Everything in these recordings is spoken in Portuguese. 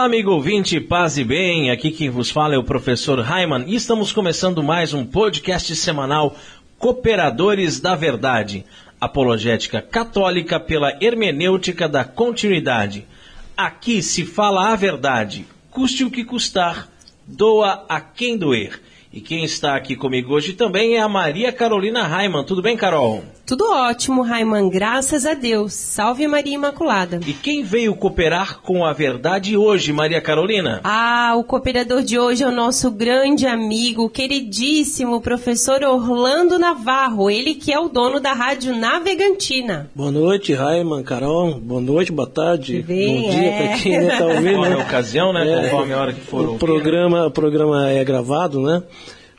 Olá, amigo ouvinte, paz e bem. Aqui quem vos fala é o professor Raiman e estamos começando mais um podcast semanal Cooperadores da Verdade, apologética católica pela hermenêutica da continuidade. Aqui se fala a verdade, custe o que custar, doa a quem doer. E quem está aqui comigo hoje também é a Maria Carolina Raiman. Tudo bem, Carol? Tudo ótimo, Raiman, graças a Deus. Salve Maria Imaculada. E quem veio cooperar com a verdade hoje, Maria Carolina? Ah, o cooperador de hoje é o nosso grande amigo, queridíssimo professor Orlando Navarro, ele que é o dono da Rádio Navegantina. Boa noite, Raiman, Carol. Boa noite, boa tarde, Bem, bom dia é. para quem está ouvindo. Conforme a né? ocasião, né? É. Conforme a hora que for O ouvir. programa, o programa é gravado, né?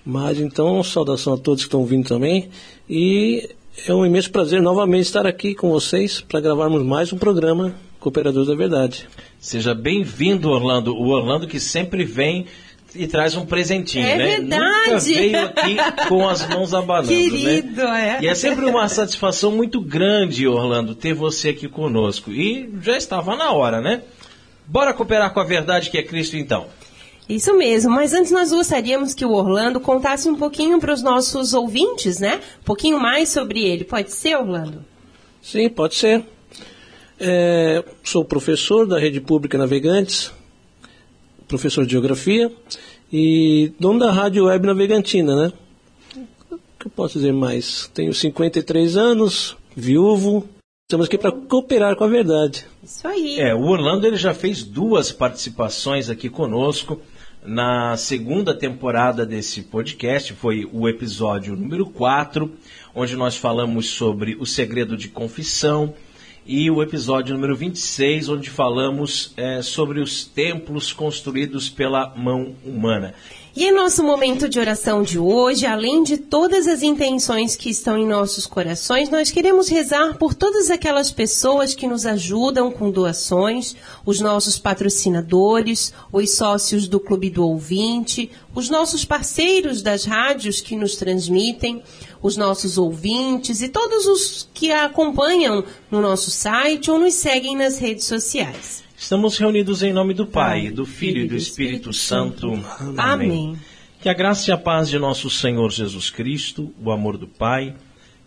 Mas então, saudação a todos que estão ouvindo também. E é um imenso prazer novamente estar aqui com vocês para gravarmos mais um programa Cooperadores da Verdade. Seja bem-vindo, Orlando. O Orlando que sempre vem e traz um presentinho, É né? verdade. Nunca veio aqui com as mãos abanando, Querido, né? é. E é sempre uma satisfação muito grande, Orlando, ter você aqui conosco. E já estava na hora, né? Bora cooperar com a verdade que é Cristo, então. Isso mesmo, mas antes nós gostaríamos que o Orlando contasse um pouquinho para os nossos ouvintes, né? Um pouquinho mais sobre ele. Pode ser, Orlando? Sim, pode ser. É, sou professor da Rede Pública Navegantes, professor de Geografia e dono da Rádio Web Navegantina, né? O que eu posso dizer mais? Tenho 53 anos, viúvo, estamos aqui para cooperar com a verdade. Isso aí. É, o Orlando ele já fez duas participações aqui conosco na segunda temporada desse podcast, foi o episódio número 4, onde nós falamos sobre o segredo de confissão, e o episódio número 26, onde falamos é, sobre os templos construídos pela mão humana. E em nosso momento de oração de hoje, além de todas as intenções que estão em nossos corações, nós queremos rezar por todas aquelas pessoas que nos ajudam com doações, os nossos patrocinadores, os sócios do Clube do Ouvinte, os nossos parceiros das rádios que nos transmitem, os nossos ouvintes e todos os que a acompanham no nosso site ou nos seguem nas redes sociais. Estamos reunidos em nome do Pai, do Filho e do Espírito Santo. Amém. Que a graça e a paz de nosso Senhor Jesus Cristo, o amor do Pai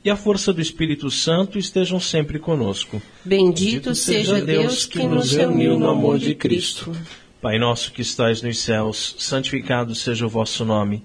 e a força do Espírito Santo estejam sempre conosco. Bendito seja Deus que nos reuniu no amor de Cristo. Pai nosso que estais nos céus, santificado seja o vosso nome.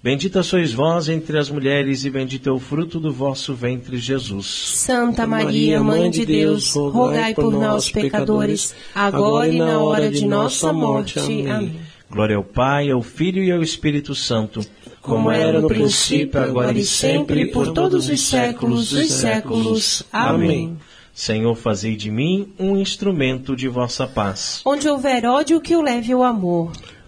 Bendita sois vós entre as mulheres, e bendito é o fruto do vosso ventre, Jesus. Santa Maria, Mãe de Deus, rogai por nós, pecadores, agora e na hora de nossa morte. Amém. Glória ao Pai, ao Filho e ao Espírito Santo, Como era no princípio, agora e sempre, por todos os séculos dos séculos. Amém. Senhor, fazei de mim um instrumento de vossa paz. Onde houver ódio, que eu leve o amor.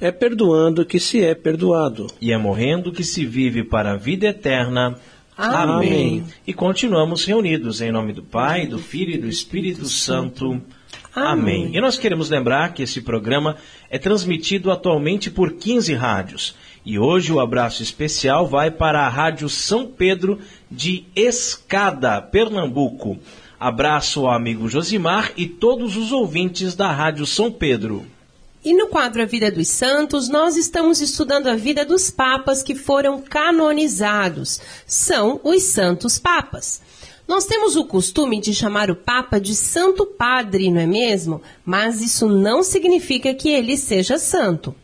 É perdoando que se é perdoado. E é morrendo que se vive para a vida eterna. Amém. E continuamos reunidos em nome do Pai, do Filho e do Espírito Santo. Amém. Amém. E nós queremos lembrar que esse programa é transmitido atualmente por 15 rádios. E hoje o abraço especial vai para a Rádio São Pedro de Escada, Pernambuco. Abraço ao amigo Josimar e todos os ouvintes da Rádio São Pedro. E no quadro A Vida dos Santos, nós estamos estudando a vida dos papas que foram canonizados. São os Santos Papas. Nós temos o costume de chamar o Papa de Santo Padre, não é mesmo? Mas isso não significa que ele seja santo.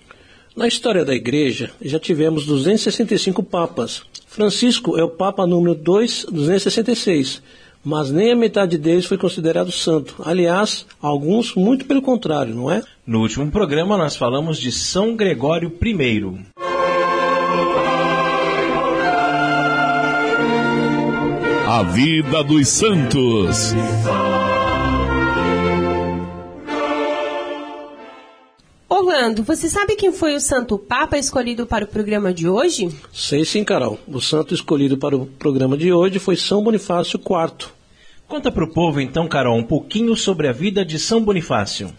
Na história da Igreja, já tivemos 265 papas. Francisco é o Papa número 2, 266 mas nem a metade deles foi considerado santo. Aliás, alguns muito pelo contrário, não é? No último programa nós falamos de São Gregório I. A vida dos santos. Orlando, você sabe quem foi o santo papa escolhido para o programa de hoje? Sei sim, Carol. O santo escolhido para o programa de hoje foi São Bonifácio IV. Conta para o povo então, Carol, um pouquinho sobre a vida de São Bonifácio.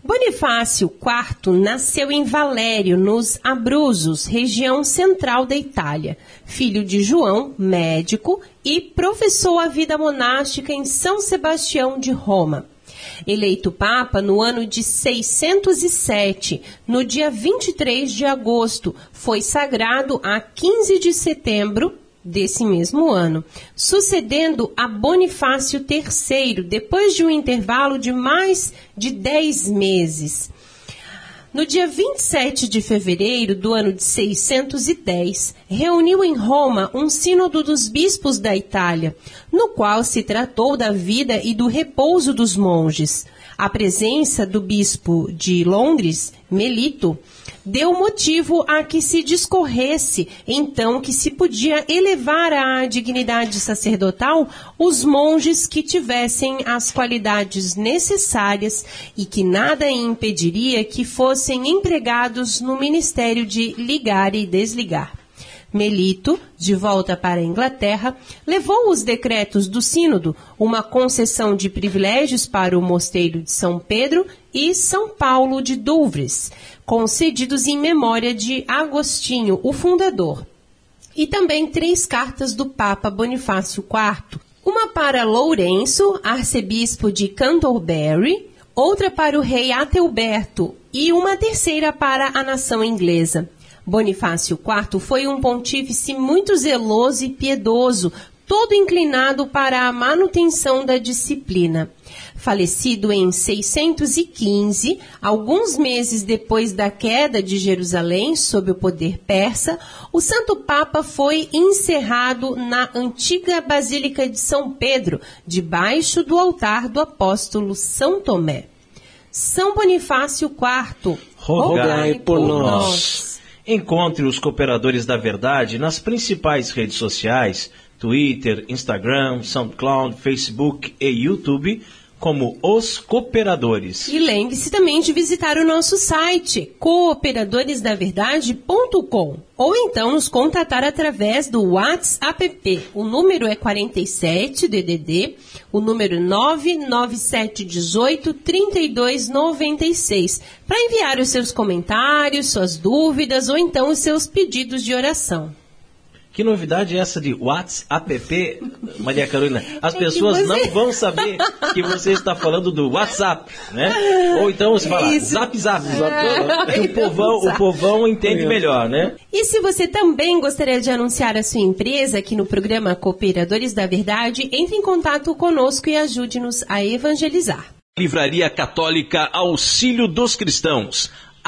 Bonifácio IV nasceu em Valério, nos Abruzos, região central da Itália. Filho de João, médico, e professou a vida monástica em São Sebastião de Roma. Eleito Papa no ano de 607, no dia 23 de agosto, foi sagrado a 15 de setembro desse mesmo ano, sucedendo a Bonifácio III, depois de um intervalo de mais de 10 meses. No dia 27 de fevereiro do ano de 610, reuniu em Roma um sínodo dos bispos da Itália, no qual se tratou da vida e do repouso dos monges. A presença do bispo de Londres, Melito, deu motivo a que se discorresse, então, que se podia elevar à dignidade sacerdotal os monges que tivessem as qualidades necessárias e que nada impediria que fossem empregados no ministério de ligar e desligar. Melito, de volta para a Inglaterra, levou os decretos do Sínodo, uma concessão de privilégios para o Mosteiro de São Pedro e São Paulo de Douvres, concedidos em memória de Agostinho, o fundador, e também três cartas do Papa Bonifácio IV, uma para Lourenço, arcebispo de Canterbury, outra para o rei Ateoberto e uma terceira para a nação inglesa. Bonifácio IV foi um pontífice muito zeloso e piedoso, todo inclinado para a manutenção da disciplina. Falecido em 615, alguns meses depois da queda de Jerusalém sob o poder persa, o Santo Papa foi encerrado na antiga Basílica de São Pedro, debaixo do altar do apóstolo São Tomé. São Bonifácio IV, rogai por nós. Encontre os cooperadores da verdade nas principais redes sociais: Twitter, Instagram, SoundCloud, Facebook e YouTube como Os Cooperadores. E lembre-se também de visitar o nosso site cooperadoresdaverdade.com ou então nos contatar através do WhatsApp. O número é 47 DDD, o número 99718 3296, para enviar os seus comentários, suas dúvidas ou então os seus pedidos de oração. Que novidade é essa de WhatsApp, Maria Carolina? As é pessoas você... não vão saber que você está falando do WhatsApp, né? Ou então você fala Isso. Zap Zap, zap que o povão, o povão entende melhor, né? E se você também gostaria de anunciar a sua empresa aqui no programa Cooperadores da Verdade, entre em contato conosco e ajude-nos a evangelizar. Livraria Católica Auxílio dos Cristãos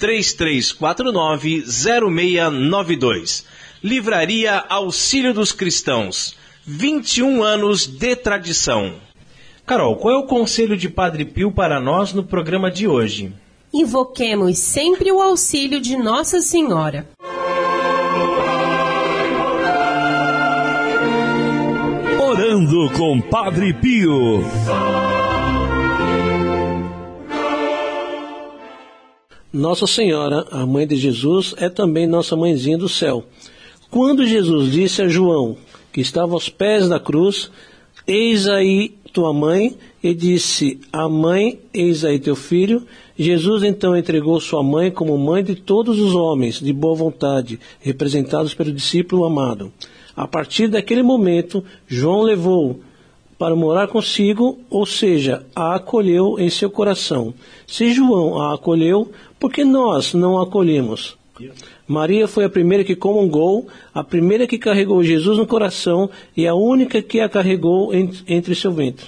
3349-0692. Livraria Auxílio dos Cristãos. 21 anos de tradição. Carol, qual é o conselho de Padre Pio para nós no programa de hoje? Invoquemos sempre o auxílio de Nossa Senhora. Orando com Padre Pio. Nossa Senhora, a mãe de Jesus, é também nossa mãezinha do céu. Quando Jesus disse a João, que estava aos pés da cruz, Eis aí tua mãe, e disse: A mãe, eis aí teu filho. Jesus então entregou sua mãe como mãe de todos os homens de boa vontade, representados pelo discípulo amado. A partir daquele momento, João levou para morar consigo, ou seja, a acolheu em seu coração. Se João a acolheu, por que nós não a acolhemos? Maria foi a primeira que comungou, a primeira que carregou Jesus no coração e a única que a carregou entre seu ventre.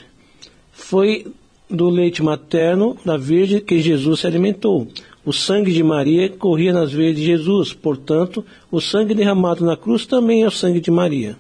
Foi do leite materno da Virgem que Jesus se alimentou. O sangue de Maria corria nas veias de Jesus, portanto, o sangue derramado na cruz também é o sangue de Maria.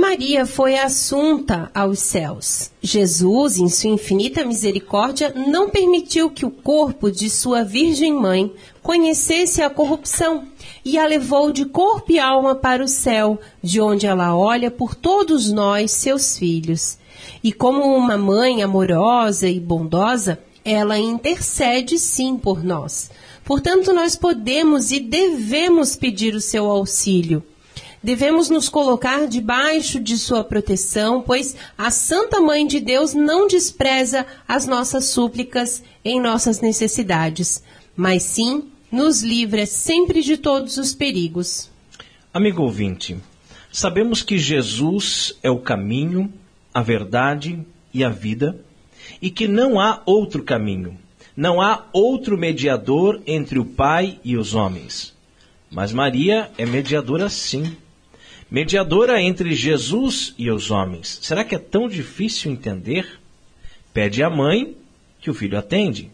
Maria foi assunta aos céus. Jesus, em sua infinita misericórdia, não permitiu que o corpo de sua Virgem Mãe conhecesse a corrupção e a levou de corpo e alma para o céu, de onde ela olha por todos nós, seus filhos. E como uma mãe amorosa e bondosa, ela intercede sim por nós. Portanto, nós podemos e devemos pedir o seu auxílio. Devemos nos colocar debaixo de sua proteção, pois a Santa Mãe de Deus não despreza as nossas súplicas em nossas necessidades, mas sim nos livra sempre de todos os perigos. Amigo ouvinte, sabemos que Jesus é o caminho, a verdade e a vida, e que não há outro caminho, não há outro mediador entre o Pai e os homens. Mas Maria é mediadora sim mediadora entre Jesus e os homens. Será que é tão difícil entender? Pede à mãe que o filho atende.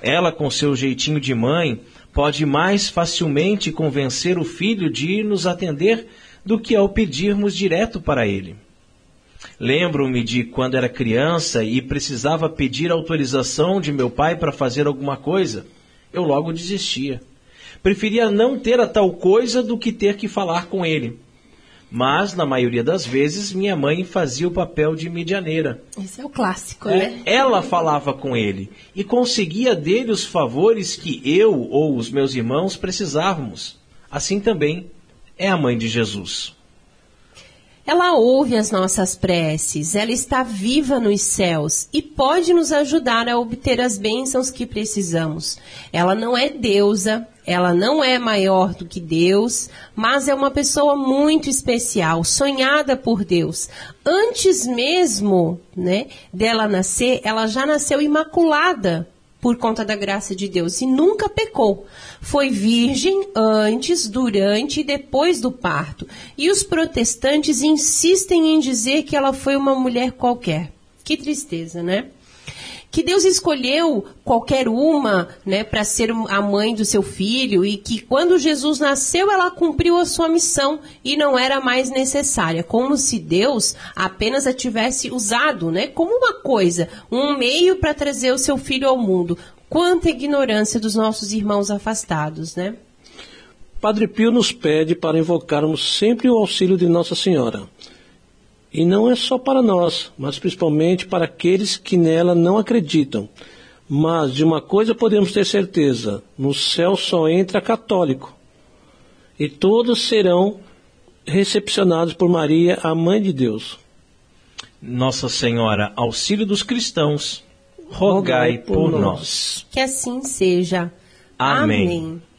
Ela, com seu jeitinho de mãe, pode mais facilmente convencer o filho de nos atender do que ao pedirmos direto para ele. Lembro-me de quando era criança e precisava pedir autorização de meu pai para fazer alguma coisa. Eu logo desistia. Preferia não ter a tal coisa do que ter que falar com ele mas na maioria das vezes minha mãe fazia o papel de medianeira. Esse é o clássico, é, né? Ela falava com ele e conseguia dele os favores que eu ou os meus irmãos precisávamos. Assim também é a mãe de Jesus. Ela ouve as nossas preces, ela está viva nos céus e pode nos ajudar a obter as bênçãos que precisamos. Ela não é deusa, ela não é maior do que Deus, mas é uma pessoa muito especial, sonhada por Deus. Antes mesmo, né, dela nascer, ela já nasceu imaculada por conta da graça de Deus e nunca pecou. Foi virgem antes, durante e depois do parto. E os protestantes insistem em dizer que ela foi uma mulher qualquer. Que tristeza, né? Que Deus escolheu qualquer uma, né, para ser a mãe do seu filho e que quando Jesus nasceu ela cumpriu a sua missão e não era mais necessária, como se Deus apenas a tivesse usado, né, como uma coisa, um meio para trazer o seu filho ao mundo. Quanta ignorância dos nossos irmãos afastados, né? Padre Pio nos pede para invocarmos sempre o auxílio de Nossa Senhora. E não é só para nós, mas principalmente para aqueles que nela não acreditam. Mas de uma coisa podemos ter certeza: no céu só entra católico. E todos serão recepcionados por Maria, a mãe de Deus. Nossa Senhora, auxílio dos cristãos, rogai, rogai por, por nós. Que assim seja. Amém. Amém.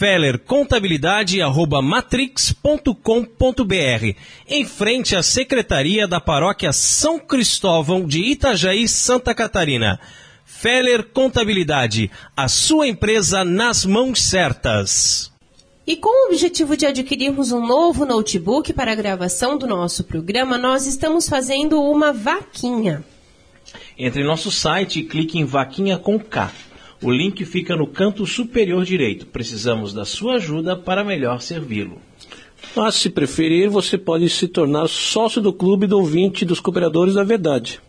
fellercontabilidade@matrix.com.br, em frente à Secretaria da Paróquia São Cristóvão de Itajaí, Santa Catarina. Feller Contabilidade, a sua empresa nas mãos certas. E com o objetivo de adquirirmos um novo notebook para a gravação do nosso programa, nós estamos fazendo uma vaquinha. Entre em nosso site e clique em Vaquinha com K O link fica no canto superior direito. Precisamos da sua ajuda para melhor servi-lo. Mas, se preferir, você pode se tornar sócio do Clube do Ouvinte dos Cooperadores da Verdade.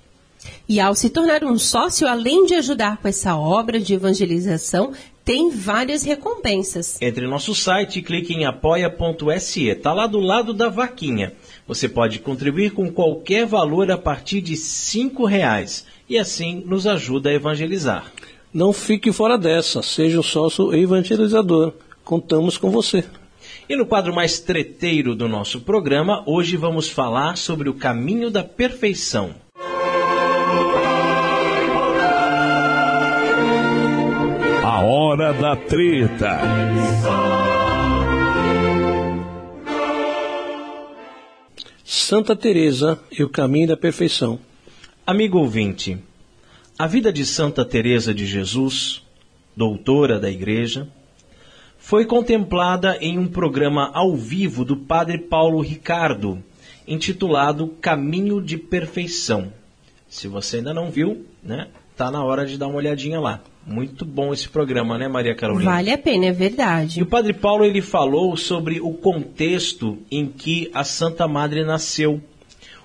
E ao se tornar um sócio, além de ajudar com essa obra de evangelização, tem várias recompensas. Entre no nosso site e clique em apoia.se. Está lá do lado da vaquinha. Você pode contribuir com qualquer valor a partir de R$ reais e assim nos ajuda a evangelizar. Não fique fora dessa, seja um sócio evangelizador. Contamos com você. E no quadro mais treteiro do nosso programa, hoje vamos falar sobre o caminho da perfeição. A hora da treta. Santa Teresa e o caminho da perfeição. Amigo ouvinte, a vida de Santa Teresa de Jesus, doutora da Igreja, foi contemplada em um programa ao vivo do Padre Paulo Ricardo, intitulado Caminho de Perfeição. Se você ainda não viu, né, tá na hora de dar uma olhadinha lá. Muito bom esse programa, né, Maria Carolina? Vale a pena, é E verdade. o Padre Paulo ele falou sobre o contexto em que a Santa Madre nasceu,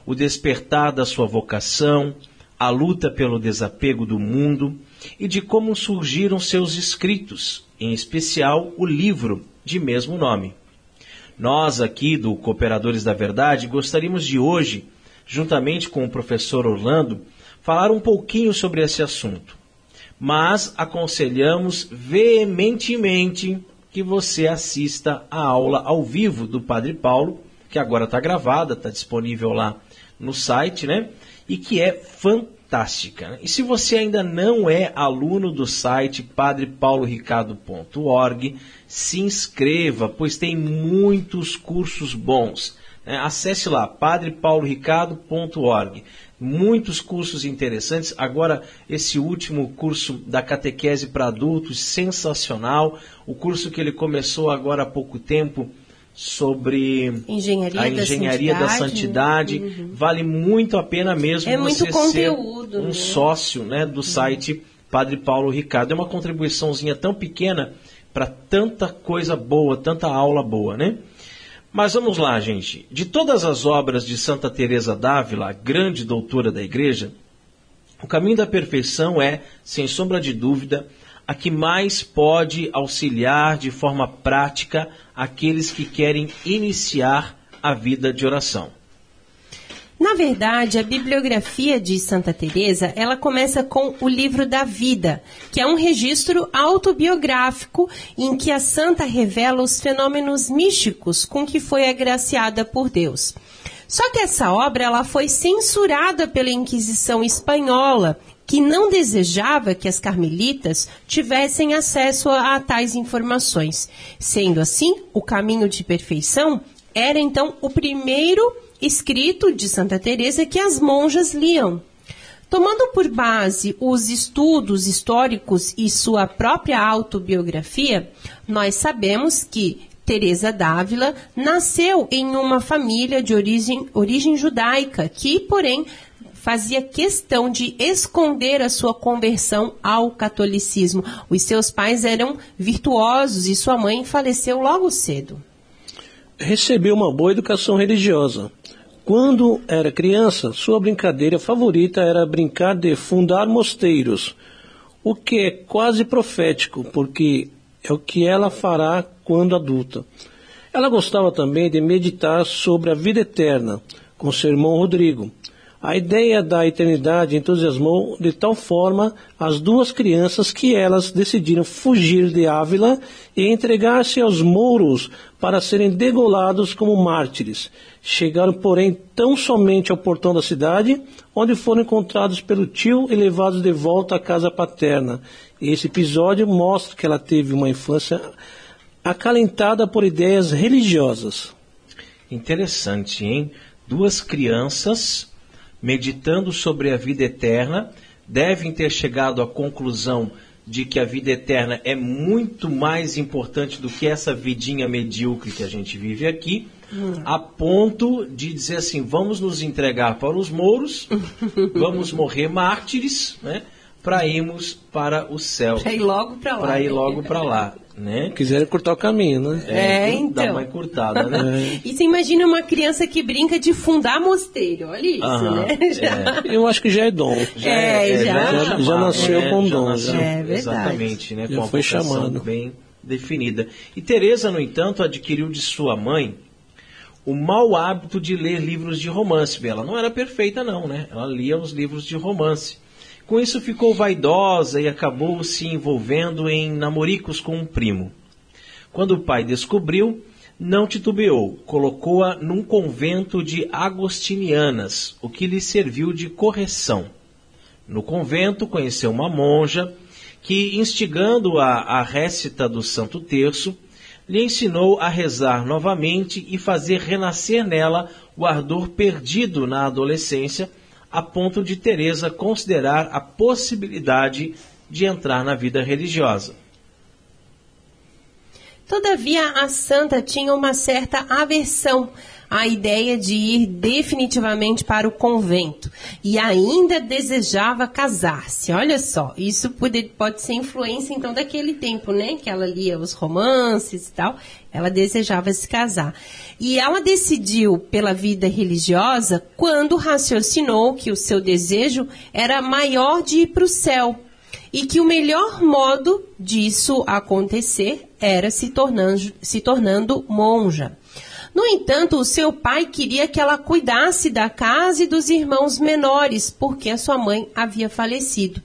o despertar da sua vocação, a luta pelo desapego do mundo e de como surgiram seus escritos, em especial o livro de mesmo nome. Nós aqui do Cooperadores da Verdade gostaríamos de hoje, juntamente com o professor Orlando, falar um pouquinho sobre esse assunto mas aconselhamos veementemente que você assista a aula ao vivo do Padre Paulo, que agora está gravada, está disponível lá no site, né? E que é fantástica. E se você ainda não é aluno do site padrepauloricardo.org, se inscreva, pois tem muitos cursos bons. né? Acesse lá, padrepauloricardo.org muitos cursos interessantes. Agora, esse último curso da catequese para adultos, sensacional. O curso que ele começou agora há pouco tempo sobre Engenharia a da engenharia da santidade, santidade. Vale muito a pena mesmo É você ser um né? sócio né, do site Padre Paulo Ricardo. É uma contribuiçãozinha tão pequena para tanta coisa boa, tanta aula boa, né? Mas vamos lá, gente. De todas as obras de Santa Teresa d'Ávila, a grande doutora da Igreja, o caminho da perfeição é, sem sombra de dúvida, a que mais pode auxiliar de forma prática aqueles que querem iniciar a vida de oração. Na verdade, a bibliografia de Santa Teresa, ela começa com o livro da vida, que é um registro autobiográfico em que a santa revela os fenômenos místicos com que foi agraciada por Deus. Só que essa obra ela foi censurada pela Inquisição espanhola, que não desejava que as carmelitas tivessem acesso a, tais informações. Sendo assim, o caminho de perfeição era então o primeiro escrito de Santa Teresa que as monjas liam. Tomando por base os estudos históricos e sua própria autobiografia, nós sabemos que Teresa d'Ávila nasceu em uma família de origem, origem judaica, que, porém, fazia questão de esconder a sua conversão ao catolicismo. Os seus pais eram virtuosos e sua mãe faleceu logo cedo. Recebeu uma boa educação religiosa. Quando era criança, sua brincadeira favorita era brincar de fundar mosteiros, o que é quase profético, porque é o que ela fará quando adulta. Ela gostava também de meditar sobre a vida eterna, com seu irmão Rodrigo. A ideia da eternidade entusiasmou de tal forma as duas crianças que elas decidiram fugir de Ávila e entregar-se aos mouros para serem degolados como mártires. Chegaram, porém, tão somente ao portão da cidade, onde foram encontrados pelo tio e levados de volta à casa paterna. Esse episódio mostra que ela teve uma infância acalentada por ideias religiosas. Interessante, hein? Duas crianças meditando sobre a vida eterna devem ter chegado à conclusão de que a vida eterna é muito mais importante do que essa vidinha medíocre que a gente vive aqui, a ponto de dizer assim: vamos nos entregar para os mouros, vamos morrer mártires, né? para irmos para o céu. Para ir logo para lá. Para ir né? logo para lá, né? Quiserem cortar o caminho, né? É, Dá então. uma encurtada, né? E você imagina uma criança que brinca de fundar mosteiro, olha isso, Aham, né? Já- Eu acho que já é dom. É, já. Já- já nasceu né? com Já dom, nasceu, já. É verdade. Exatamente, né? Já com foi chamado. bem definida. E Teresa, no entanto, adquiriu de sua mãe o mau hábito de ler livros de romance. Ela não era perfeita, não, né? Ela lia os livros de romance. Com isso ficou vaidosa e acabou se envolvendo em namoricos com um primo. Quando o pai descobriu, não titubeou, colocou-a num convento de agostinianas, o que lhe serviu de correção. No convento conheceu uma monja que, instigando-a à récita do Santo Terço, lhe ensinou a rezar novamente e fazer renascer nela o ardor perdido na adolescência, a ponto de Teresa considerar a possibilidade de entrar na vida religiosa. Todavia, a santa tinha uma certa aversão à ideia de ir definitivamente para o convento e ainda desejava casar-se. Olha só, isso pode, pode ser influência então daquele tempo, né? Que ela lia os romances e tal. Ela desejava se casar. E ela decidiu pela vida religiosa quando raciocinou que o seu desejo era maior de ir para o céu e que o melhor modo disso acontecer era se tornando, se tornando monja. No entanto, o seu pai queria que ela cuidasse da casa e dos irmãos menores, porque a sua mãe havia falecido.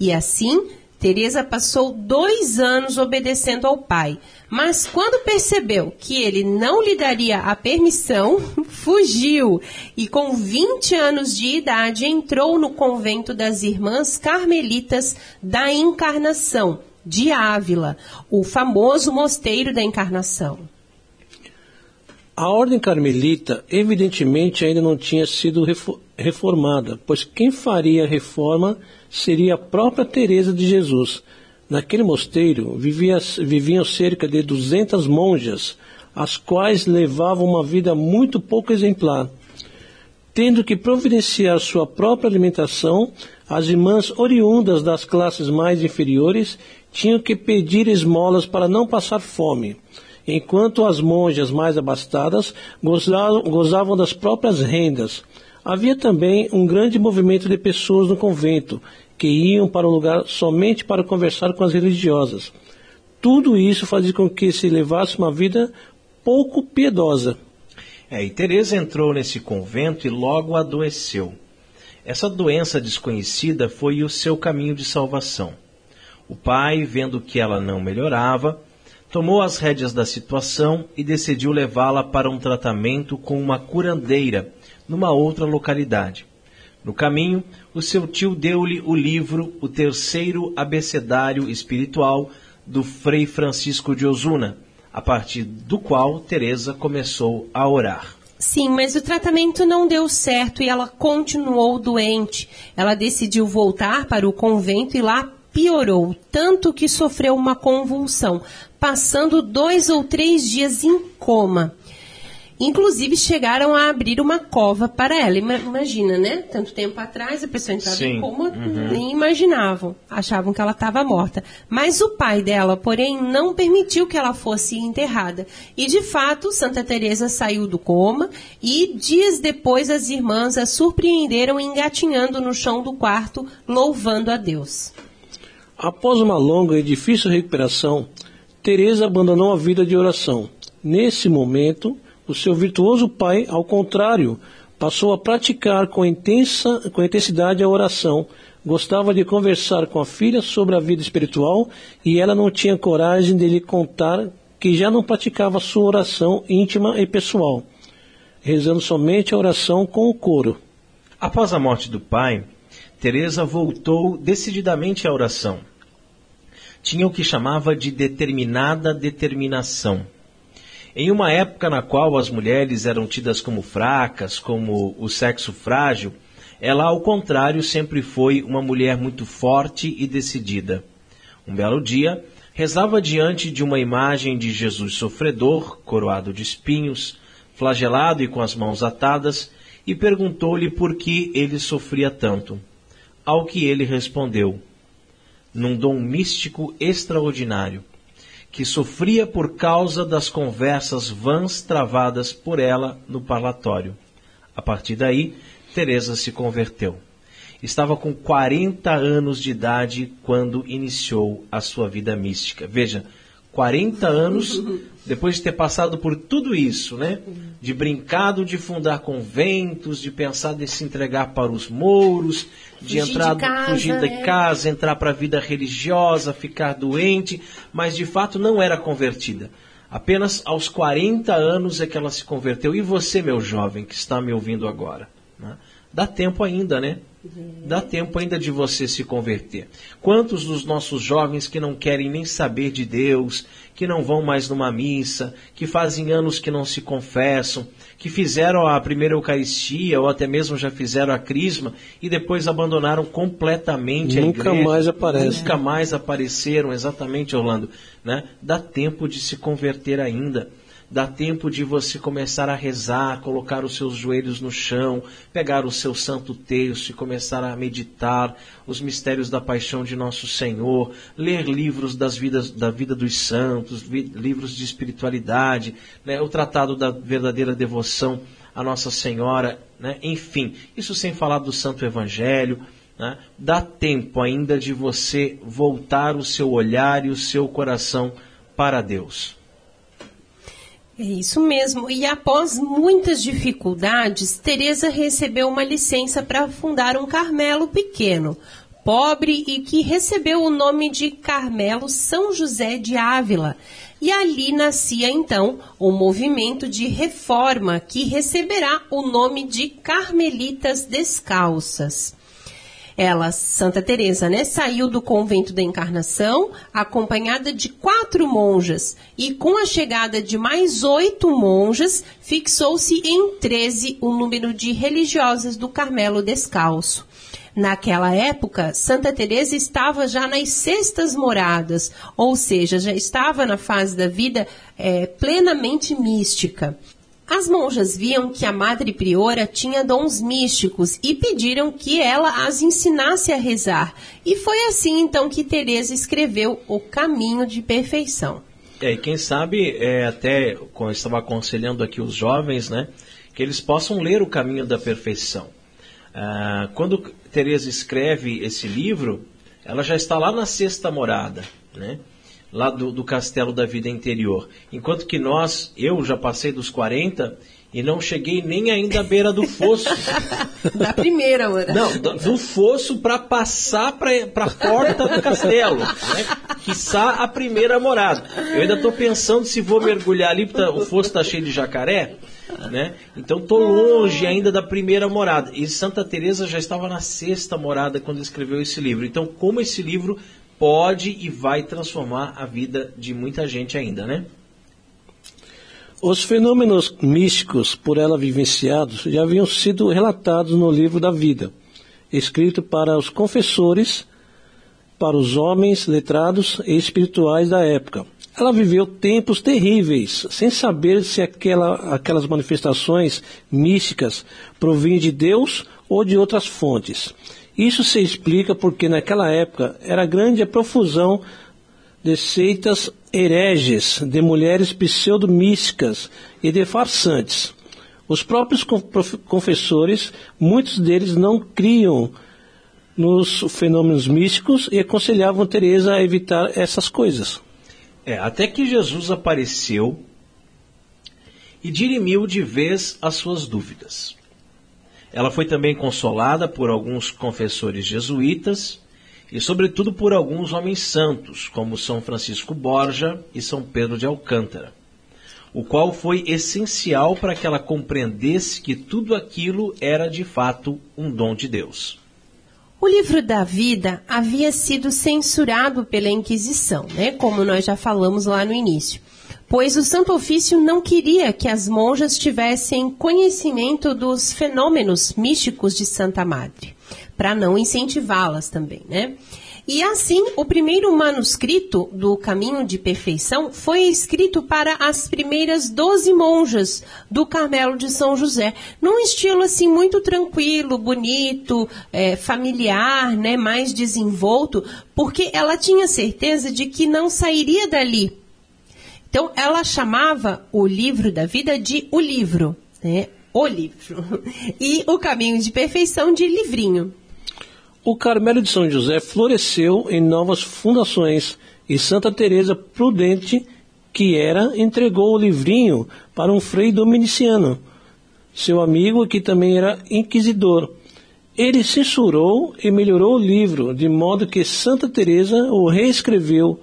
E assim, Teresa passou dois anos obedecendo ao pai. Mas quando percebeu que ele não lhe daria a permissão, fugiu e com 20 anos de idade entrou no convento das Irmãs Carmelitas da Encarnação, de Ávila, o famoso mosteiro da Encarnação. A ordem carmelita, evidentemente, ainda não tinha sido refo- reformada, pois quem faria a reforma seria a própria Teresa de Jesus. Naquele mosteiro vivia- viviam cerca de 200 monjas, as quais levavam uma vida muito pouco exemplar. Tendo que providenciar sua própria alimentação, as irmãs oriundas das classes mais inferiores tinham que pedir esmolas para não passar fome, enquanto as monjas mais abastadas gozavam, gozavam das próprias rendas. Havia também um grande movimento de pessoas no convento, que iam para o lugar somente para conversar com as religiosas. Tudo isso fazia com que se levasse uma vida pouco piedosa. É, e Teresa entrou nesse convento e logo adoeceu. Essa doença desconhecida foi o seu caminho de salvação. O pai, vendo que ela não melhorava, tomou as rédeas da situação e decidiu levá-la para um tratamento com uma curandeira numa outra localidade. No caminho, o seu tio deu-lhe o livro O Terceiro Abecedário Espiritual do Frei Francisco de Osuna, a partir do qual Teresa começou a orar. Sim, mas o tratamento não deu certo e ela continuou doente. Ela decidiu voltar para o convento e lá piorou, tanto que sofreu uma convulsão, passando dois ou três dias em coma. Inclusive chegaram a abrir uma cova para ela. Ima- Imagina, né? Tanto tempo atrás a pessoa entrava Sim, em coma, uhum. nem imaginavam, achavam que ela estava morta. Mas o pai dela, porém, não permitiu que ela fosse enterrada. E de fato, Santa Teresa saiu do coma e dias depois as irmãs a surpreenderam engatinhando no chão do quarto, louvando a Deus. Após uma longa e difícil recuperação, Teresa abandonou a vida de oração. Nesse momento, o seu virtuoso pai, ao contrário, passou a praticar com, intensa, com intensidade a oração. Gostava de conversar com a filha sobre a vida espiritual e ela não tinha coragem de lhe contar que já não praticava sua oração íntima e pessoal, rezando somente a oração com o coro. Após a morte do pai, Teresa voltou decididamente à oração. Tinha o que chamava de determinada determinação. Em uma época na qual as mulheres eram tidas como fracas, como o sexo frágil, ela, ao contrário, sempre foi uma mulher muito forte e decidida. Um belo dia, rezava diante de uma imagem de Jesus sofredor, coroado de espinhos, flagelado e com as mãos atadas, e perguntou-lhe por que ele sofria tanto. Ao que ele respondeu: num dom místico extraordinário, que sofria por causa das conversas vãs travadas por ela no parlatório. A partir daí, Teresa se converteu. Estava com 40 anos de idade quando iniciou a sua vida mística. Veja, 40 anos depois de ter passado por tudo isso, né? De brincado de fundar conventos, de pensar de se entregar para os mouros, de fugir entrar, de casa, fugir de é. casa, entrar para a vida religiosa, ficar doente, mas de fato não era convertida. Apenas aos 40 anos é que ela se converteu. E você, meu jovem, que está me ouvindo agora? Né? Dá tempo ainda, né? Dá tempo ainda de você se converter. Quantos dos nossos jovens que não querem nem saber de Deus, que não vão mais numa missa, que fazem anos que não se confessam, que fizeram a primeira Eucaristia ou até mesmo já fizeram a Crisma e depois abandonaram completamente nunca a igreja. Nunca mais aparecem. Nunca mais apareceram, exatamente, Orlando. Né? Dá tempo de se converter ainda dá tempo de você começar a rezar, colocar os seus joelhos no chão, pegar o seu santo texto e começar a meditar os mistérios da paixão de nosso Senhor, ler livros das vidas, da vida dos santos, livros de espiritualidade, né, o tratado da verdadeira devoção a Nossa Senhora, né, enfim, isso sem falar do Santo Evangelho. Né, dá tempo ainda de você voltar o seu olhar e o seu coração para Deus. É isso mesmo. E após muitas dificuldades, Teresa recebeu uma licença para fundar um Carmelo pequeno, pobre e que recebeu o nome de Carmelo São José de Ávila. E ali nascia então o movimento de reforma que receberá o nome de Carmelitas Descalças. Ela, Santa Teresa, né, saiu do convento da Encarnação, acompanhada de quatro monjas, e com a chegada de mais oito monjas, fixou-se em 13 o número de religiosas do Carmelo Descalço. Naquela época, Santa Teresa estava já nas sextas moradas, ou seja, já estava na fase da vida é, plenamente mística. As monjas viam que a madre priora tinha dons místicos e pediram que ela as ensinasse a rezar. E foi assim então que Teresa escreveu O Caminho de Perfeição. É, e quem sabe, é, até quando eu estava aconselhando aqui os jovens, né, que eles possam ler O Caminho da Perfeição. Ah, quando Teresa escreve esse livro, ela já está lá na sexta morada, né? Lá do, do castelo da vida interior. Enquanto que nós, eu já passei dos 40 e não cheguei nem ainda à beira do fosso. da primeira hora. Não, do, do fosso para passar para a porta do castelo. Né? Quiçá a primeira morada. Eu ainda estou pensando se vou mergulhar ali, porque tá, o fosso está cheio de jacaré. Né? Então estou longe ainda da primeira morada. E Santa Teresa já estava na sexta morada quando escreveu esse livro. Então, como esse livro pode e vai transformar a vida de muita gente ainda, né? Os fenômenos místicos por ela vivenciados já haviam sido relatados no livro da vida, escrito para os confessores, para os homens letrados e espirituais da época. Ela viveu tempos terríveis, sem saber se aquela, aquelas manifestações místicas provinham de Deus ou de outras fontes. Isso se explica porque naquela época era grande a profusão de seitas hereges, de mulheres pseudo-místicas e de farsantes. Os próprios confessores, muitos deles não criam nos fenômenos místicos e aconselhavam Teresa a evitar essas coisas. É, até que Jesus apareceu e dirimiu de vez as suas dúvidas. Ela foi também consolada por alguns confessores jesuítas e, sobretudo, por alguns homens santos, como São Francisco Borja e São Pedro de Alcântara, o qual foi essencial para que ela compreendesse que tudo aquilo era de fato um dom de Deus. O livro da vida havia sido censurado pela Inquisição, né? Como nós já falamos lá no início pois o Santo Ofício não queria que as monjas tivessem conhecimento dos fenômenos místicos de Santa Madre, para não incentivá-las também, né? E assim, o primeiro manuscrito do Caminho de Perfeição foi escrito para as primeiras doze monjas do Carmelo de São José, num estilo assim muito tranquilo, bonito, é, familiar, né, mais desenvolto, porque ela tinha certeza de que não sairia dali. Então, ela chamava o livro da vida de o livro, né? O livro. E o caminho de perfeição de livrinho. O Carmelo de São José floresceu em novas fundações e Santa Teresa Prudente, que era, entregou o livrinho para um frei dominiciano, seu amigo que também era inquisidor. Ele censurou e melhorou o livro, de modo que Santa Teresa o reescreveu.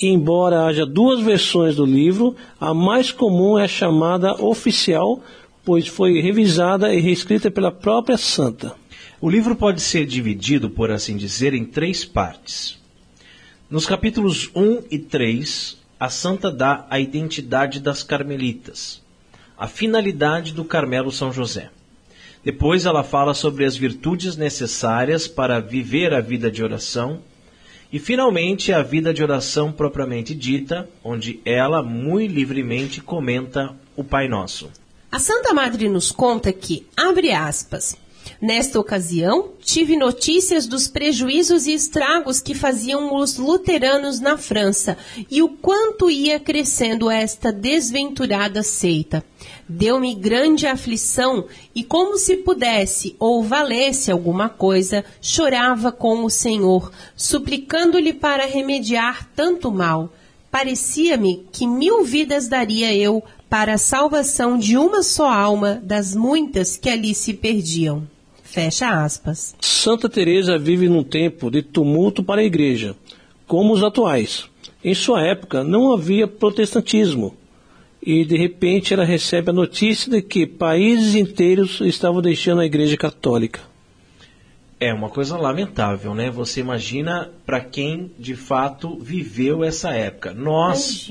Embora haja duas versões do livro, a mais comum é a chamada oficial, pois foi revisada e reescrita pela própria santa. O livro pode ser dividido, por assim dizer, em três partes. Nos capítulos 1 e 3, a santa dá a identidade das carmelitas, a finalidade do Carmelo São José. Depois ela fala sobre as virtudes necessárias para viver a vida de oração. E finalmente a vida de oração propriamente dita, onde ela muito livremente comenta o Pai Nosso. A Santa Madre nos conta que, abre aspas, Nesta ocasião, tive notícias dos prejuízos e estragos que faziam os luteranos na França e o quanto ia crescendo esta desventurada seita. Deu-me grande aflição e, como se pudesse ou valesse alguma coisa, chorava com o Senhor, suplicando-lhe para remediar tanto mal. Parecia-me que mil vidas daria eu para a salvação de uma só alma das muitas que ali se perdiam. Fecha aspas. Santa Teresa vive num tempo de tumulto para a igreja, como os atuais. Em sua época não havia protestantismo. E de repente ela recebe a notícia de que países inteiros estavam deixando a igreja católica. É uma coisa lamentável, né? Você imagina para quem de fato viveu essa época. Nós,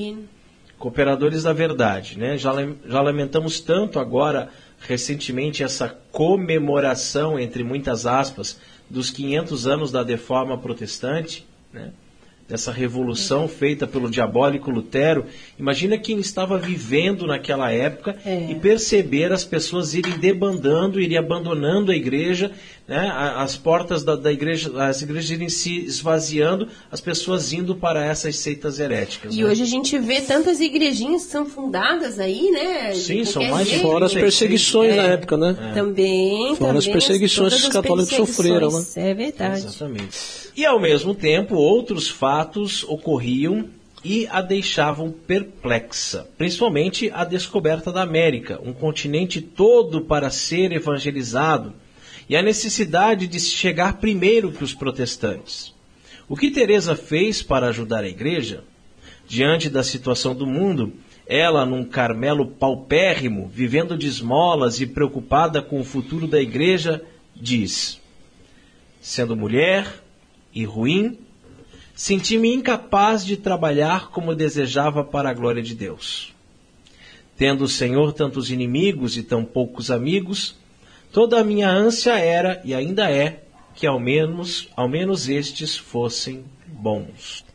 cooperadores da verdade, né? Já, já lamentamos tanto agora recentemente essa comemoração, entre muitas aspas, dos 500 anos da Deforma Protestante, né? dessa revolução feita pelo diabólico Lutero. Imagina quem estava vivendo naquela época é. e perceber as pessoas irem debandando, irem abandonando a igreja, né? as portas da, da, igreja, as igrejas irem se esvaziando, as pessoas indo para essas seitas heréticas. E né? hoje a gente vê tantas igrejinhas que são fundadas aí, né? Sim, são mais de Fora as perseguições é. na época, né? É. Também. Fora também as perseguições que os católicos sofreram, né? É verdade. Exatamente. E ao mesmo tempo, outros fatos ocorriam e a deixavam perplexa, principalmente a descoberta da América, um continente todo para ser evangelizado, e a necessidade de chegar primeiro que os protestantes. O que Teresa fez para ajudar a igreja? Diante da situação do mundo, ela, num Carmelo paupérrimo, vivendo de esmolas e preocupada com o futuro da igreja, diz: Sendo mulher, e ruim, senti-me incapaz de trabalhar como desejava para a glória de Deus. Tendo o Senhor tantos inimigos e tão poucos amigos, toda a minha ânsia era e ainda é que ao menos, ao menos estes fossem bons.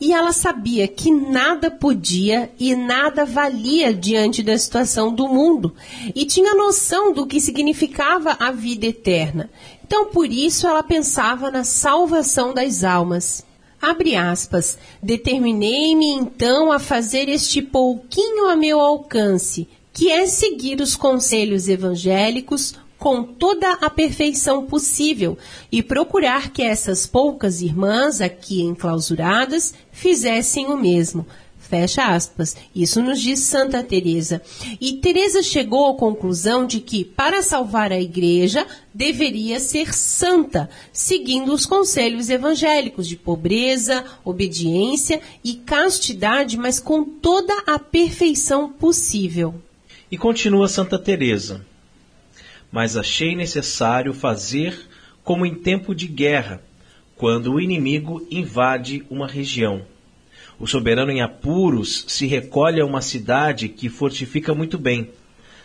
E ela sabia que nada podia e nada valia diante da situação do mundo, e tinha noção do que significava a vida eterna. Então, por isso, ela pensava na salvação das almas. Abre aspas. Determinei-me então a fazer este pouquinho a meu alcance, que é seguir os conselhos evangélicos com toda a perfeição possível e procurar que essas poucas irmãs aqui enclausuradas fizessem o mesmo, Fecha aspas. Isso nos diz Santa Teresa. E Teresa chegou à conclusão de que para salvar a igreja deveria ser santa, seguindo os conselhos evangélicos de pobreza, obediência e castidade, mas com toda a perfeição possível. E continua Santa Teresa. Mas achei necessário fazer como em tempo de guerra, quando o inimigo invade uma região o soberano em apuros se recolhe a uma cidade que fortifica muito bem.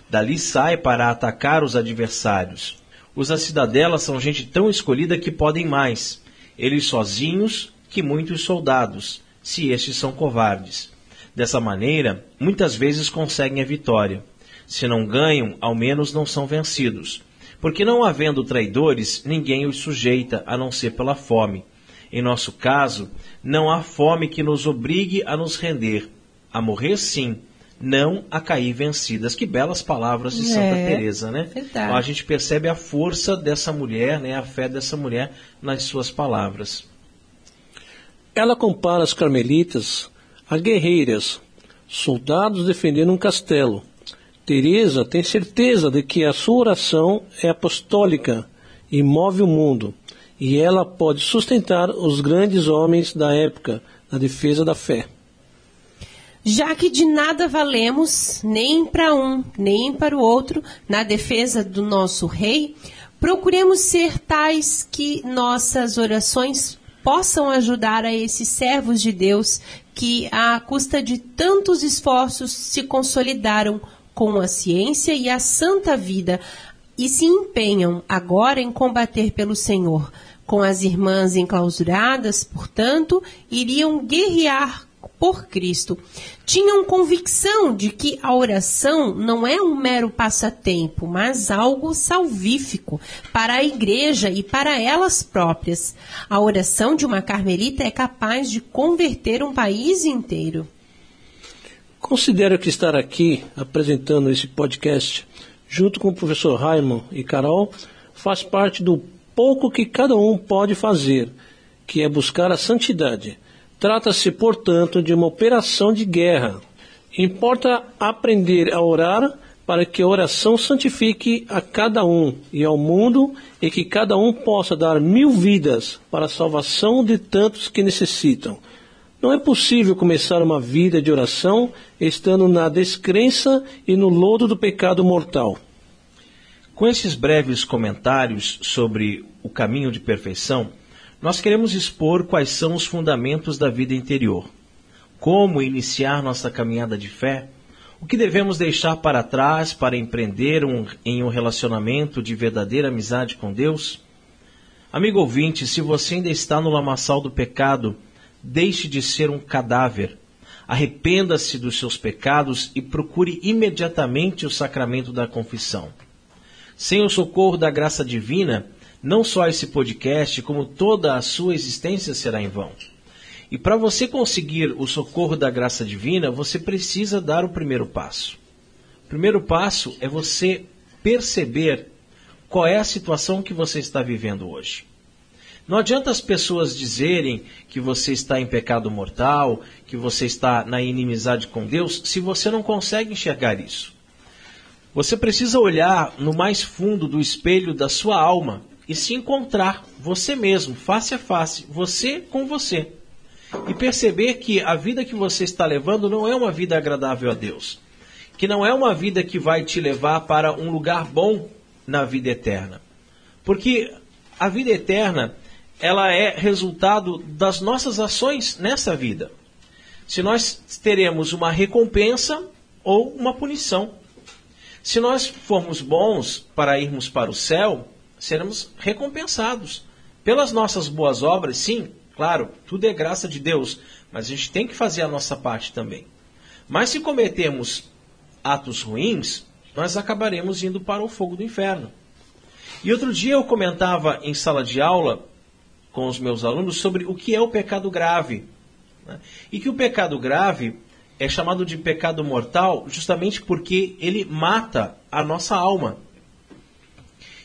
Dali sai para atacar os adversários. Os da cidadela são gente tão escolhida que podem mais. Eles sozinhos que muitos soldados, se estes são covardes. Dessa maneira, muitas vezes conseguem a vitória. Se não ganham, ao menos não são vencidos. Porque não havendo traidores, ninguém os sujeita, a não ser pela fome. Em nosso caso, não há fome que nos obrigue a nos render. A morrer, sim, não a cair vencidas. Que belas palavras de Santa É, Teresa, né? verdade. Então, a gente percebe a força dessa mulher, né, a fé dessa mulher nas suas palavras. Ela compara as carmelitas a guerreiras, soldados defendendo um castelo. Teresa tem certeza de que a sua oração é apostólica e move o mundo, e ela pode sustentar os grandes homens da época na defesa da fé. Já que de nada valemos, nem para um, nem para o outro, na defesa do nosso rei, procuremos ser tais que nossas orações possam ajudar a esses servos de Deus que, à custa de tantos esforços, se consolidaram com a ciência e a santa vida e se empenham agora em combater pelo Senhor. Com as irmãs enclausuradas, portanto, iriam guerrear por Cristo. Tinham convicção de que a oração não é um mero passatempo, mas algo salvífico para a igreja e para elas próprias. A oração de uma carmelita é capaz de converter um país inteiro. Considero que estar aqui apresentando esse podcast junto com o professor Raimon e Carol faz parte do pouco que cada um pode fazer, que é buscar a santidade. Trata-se, portanto, de uma operação de guerra. Importa aprender a orar para que a oração santifique a cada um e ao mundo e que cada um possa dar mil vidas para a salvação de tantos que necessitam. Não é possível começar uma vida de oração estando na descrença e no lodo do pecado mortal. Com esses breves comentários sobre o caminho de perfeição, nós queremos expor quais são os fundamentos da vida interior, como iniciar nossa caminhada de fé, o que devemos deixar para trás para empreender um, em um relacionamento de verdadeira amizade com Deus. Amigo ouvinte, se você ainda está no lamaçal do pecado, deixe de ser um cadáver. Arrependa-se dos seus pecados e procure imediatamente o sacramento da confissão. Sem o socorro da graça divina, não só esse podcast, como toda a sua existência será em vão. E para você conseguir o socorro da graça divina, você precisa dar o primeiro passo. O primeiro passo é você perceber qual é a situação que você está vivendo hoje. Não adianta as pessoas dizerem que você está em pecado mortal, que você está na inimizade com Deus, se você não consegue enxergar isso. Você precisa olhar no mais fundo do espelho da sua alma e se encontrar você mesmo, face a face, você com você. E perceber que a vida que você está levando não é uma vida agradável a Deus. Que não é uma vida que vai te levar para um lugar bom na vida eterna. Porque a vida eterna, ela é resultado das nossas ações nessa vida. Se nós teremos uma recompensa ou uma punição. Se nós formos bons para irmos para o céu, seremos recompensados pelas nossas boas obras, sim, claro, tudo é graça de Deus, mas a gente tem que fazer a nossa parte também. Mas se cometermos atos ruins, nós acabaremos indo para o fogo do inferno. E outro dia eu comentava em sala de aula com os meus alunos sobre o que é o pecado grave. Né? E que o pecado grave é chamado de pecado mortal justamente porque ele mata a nossa alma.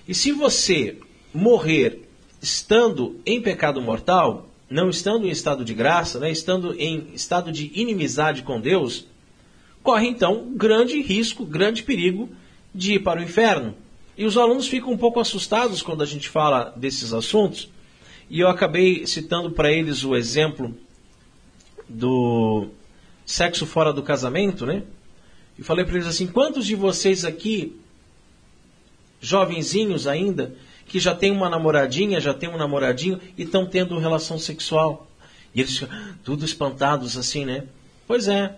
E se você morrer estando em pecado mortal, não estando em estado de graça, né, estando em estado de inimizade com Deus, corre então grande risco, grande perigo de ir para o inferno. E os alunos ficam um pouco assustados quando a gente fala desses assuntos, e eu acabei citando para eles o exemplo do sexo fora do casamento, né? E falei para eles assim: quantos de vocês aqui, jovenzinhos ainda, que já tem uma namoradinha, já tem um namoradinho e estão tendo relação sexual? E eles ficam tudo espantados assim, né? Pois é.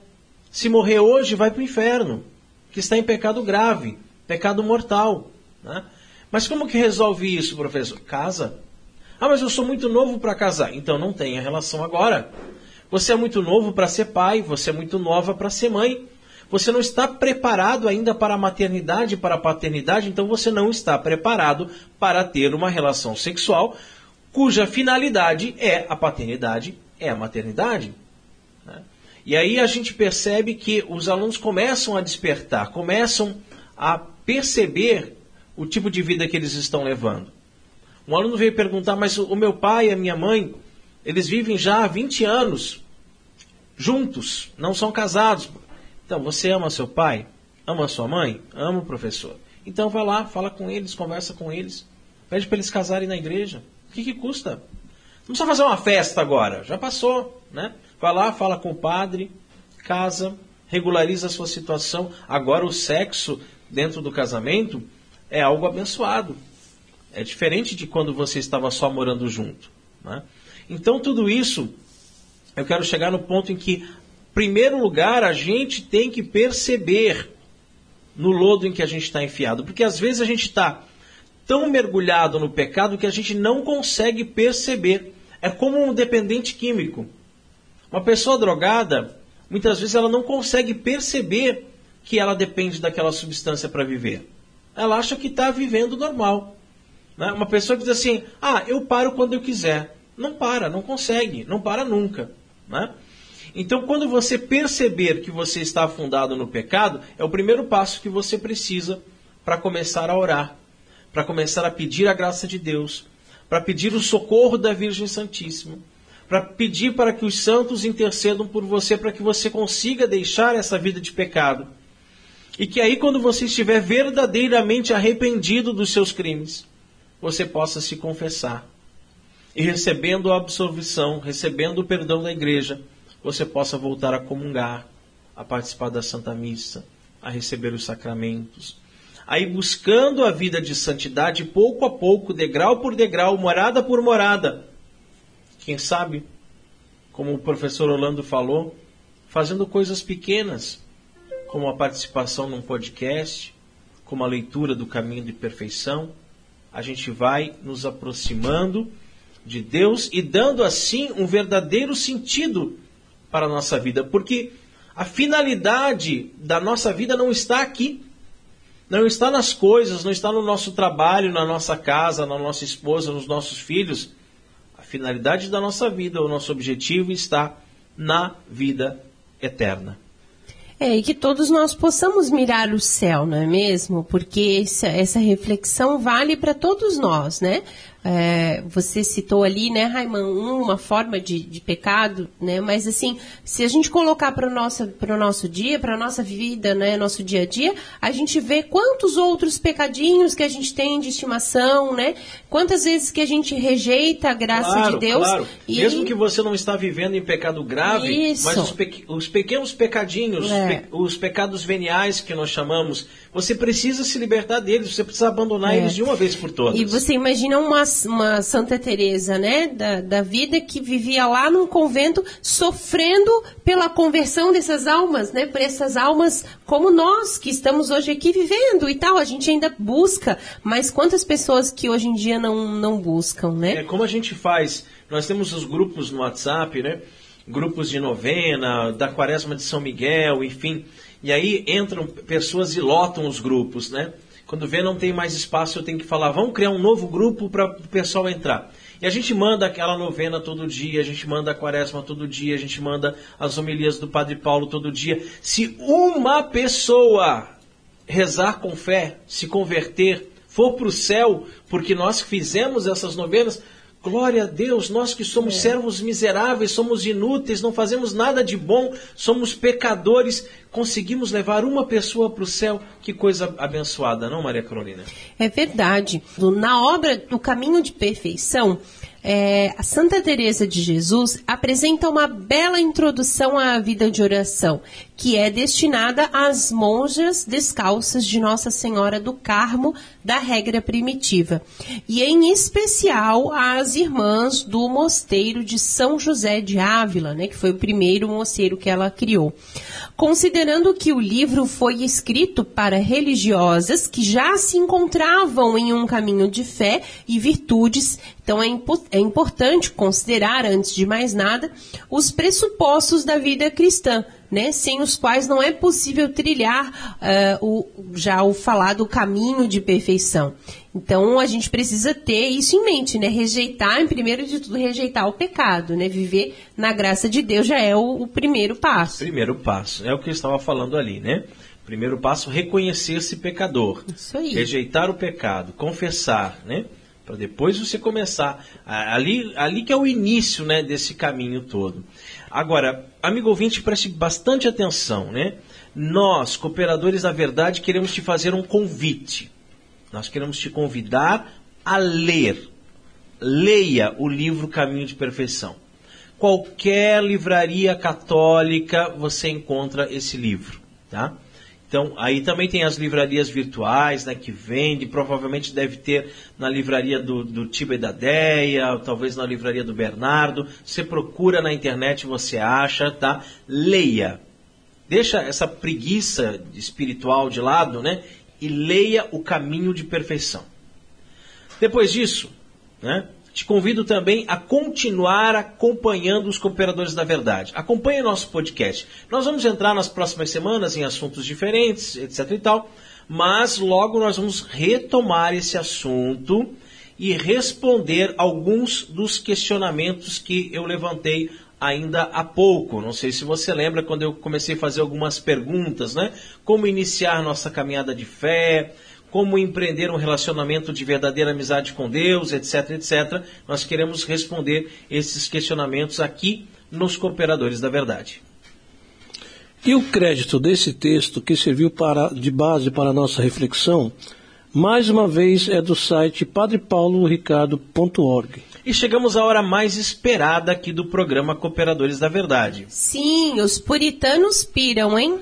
Se morrer hoje, vai para o inferno, que está em pecado grave, pecado mortal. Né? Mas como que resolve isso, professor? Casa. Ah, mas eu sou muito novo para casar. Então não tenha relação agora. Você é muito novo para ser pai, você é muito nova para ser mãe. Você não está preparado ainda para a maternidade, para a paternidade, então você não está preparado para ter uma relação sexual cuja finalidade é a paternidade, é a maternidade. Né? E aí a gente percebe que os alunos começam a despertar, começam a perceber o tipo de vida que eles estão levando. Um aluno veio perguntar, mas o meu pai e a minha mãe, eles vivem já há 20 anos juntos, não são casados. Então, você ama seu pai? Ama sua mãe? Ama o professor. Então vai lá, fala com eles, conversa com eles. Pede para eles casarem na igreja. O que, que custa? Não precisa fazer uma festa agora, já passou, né? Vai lá, fala com o padre, casa, regulariza a sua situação. Agora o sexo dentro do casamento é algo abençoado. É diferente de quando você estava só morando junto. Né? Então tudo isso, eu quero chegar no ponto em que, primeiro lugar, a gente tem que perceber no lodo em que a gente está enfiado. Porque às vezes a gente está tão mergulhado no pecado que a gente não consegue perceber. É como um dependente químico. Uma pessoa drogada, muitas vezes ela não consegue perceber que ela depende daquela substância para viver. Ela acha que está vivendo normal. Né? Uma pessoa que diz assim: ah, eu paro quando eu quiser. Não para, não consegue, não para nunca. Né? Então, quando você perceber que você está afundado no pecado, é o primeiro passo que você precisa para começar a orar para começar a pedir a graça de Deus, para pedir o socorro da Virgem Santíssima, para pedir para que os santos intercedam por você, para que você consiga deixar essa vida de pecado. E que aí, quando você estiver verdadeiramente arrependido dos seus crimes, você possa se confessar. E recebendo a absolvição, recebendo o perdão da igreja, você possa voltar a comungar, a participar da Santa Missa, a receber os sacramentos, aí buscando a vida de santidade pouco a pouco, degrau por degrau, morada por morada. Quem sabe, como o professor Orlando falou, fazendo coisas pequenas, como a participação num podcast, como a leitura do caminho de perfeição, a gente vai nos aproximando de Deus e dando assim um verdadeiro sentido para a nossa vida, porque a finalidade da nossa vida não está aqui não está nas coisas, não está no nosso trabalho, na nossa casa, na nossa esposa, nos nossos filhos. A finalidade da nossa vida, o nosso objetivo está na vida eterna. É, e que todos nós possamos mirar o céu, não é mesmo? Porque essa, essa reflexão vale para todos nós, né? É, você citou ali, né, Raiman, uma forma de, de, pecado, né? Mas assim, se a gente colocar para o nosso, nosso dia, para a nossa vida, né, nosso dia a dia, a gente vê quantos outros pecadinhos que a gente tem de estimação, né? Quantas vezes que a gente rejeita a graça claro, de Deus. Claro. E... Mesmo que você não está vivendo em pecado grave, Isso. mas os, pe os, pequenos pecadinhos, é. pe os pecados veniais que nós chamamos, você precisa se libertar deles, você precisa abandonar é. eles de uma vez por todas. E você imagina uma uma Santa Teresa, né, da, da vida que vivia lá num convento sofrendo pela conversão dessas almas, né, por essas almas como nós que estamos hoje aqui vivendo e tal. A gente ainda busca, mas quantas pessoas que hoje em dia não, não buscam, né? É como a gente faz. Nós temos os grupos no WhatsApp, né? Grupos de novena, da Quaresma de São Miguel, enfim. E aí entram pessoas e lotam os grupos, né? Quando vê não tem mais espaço, eu tenho que falar, vamos criar um novo grupo para o pessoal entrar. E a gente manda aquela novena todo dia, a gente manda a quaresma todo dia, a gente manda as homilias do Padre Paulo todo dia. Se uma pessoa rezar com fé, se converter, for para o céu, porque nós fizemos essas novenas, Glória a Deus, nós que somos é. servos miseráveis, somos inúteis, não fazemos nada de bom, somos pecadores, conseguimos levar uma pessoa para o céu. Que coisa abençoada, não, Maria Carolina? É verdade. Na obra do Caminho de Perfeição, é, a Santa Teresa de Jesus apresenta uma bela introdução à vida de oração, que é destinada às monjas descalças de Nossa Senhora do Carmo da regra primitiva, e em especial às irmãs do mosteiro de São José de Ávila, né, que foi o primeiro mosteiro que ela criou. Considerando que o livro foi escrito para religiosas que já se encontravam em um caminho de fé e virtudes, então é, impo é importante considerar, antes de mais nada, os pressupostos da vida cristã, né, sem os quais não é possível trilhar uh, o, já o falado caminho de perfeição. Então a gente precisa ter isso em mente, né? Rejeitar, em primeiro de tudo, rejeitar o pecado, né? Viver na graça de Deus já é o, o primeiro passo. Primeiro passo, é o que eu estava falando ali, né? Primeiro passo, reconhecer-se pecador. Isso aí. Rejeitar o pecado, confessar, né? Para depois você começar. Ali, ali que é o início né, desse caminho todo. Agora, amigo ouvinte, preste bastante atenção, né? Nós, cooperadores da verdade, queremos te fazer um convite. Nós queremos te convidar a ler. Leia o livro Caminho de Perfeição. Qualquer livraria católica você encontra esse livro, tá? Então, aí também tem as livrarias virtuais, né, que vende, provavelmente deve ter na livraria do, do Tiba e da Deia, talvez na livraria do Bernardo. Você procura na internet, você acha, tá? Leia. Deixa essa preguiça espiritual de lado, né? E leia o caminho de perfeição. Depois disso, né? Te convido também a continuar acompanhando os Cooperadores da Verdade. Acompanhe nosso podcast. Nós vamos entrar nas próximas semanas em assuntos diferentes, etc e tal, mas logo nós vamos retomar esse assunto e responder alguns dos questionamentos que eu levantei ainda há pouco. Não sei se você lembra quando eu comecei a fazer algumas perguntas, né? Como iniciar nossa caminhada de fé, como empreender um relacionamento de verdadeira amizade com Deus, etc, etc. Nós queremos responder esses questionamentos aqui nos Cooperadores da Verdade. E o crédito desse texto que serviu para, de base para a nossa reflexão, mais uma vez é do site padrepauloricardo.org. E chegamos à hora mais esperada aqui do programa Cooperadores da Verdade. Sim, os puritanos piram, hein?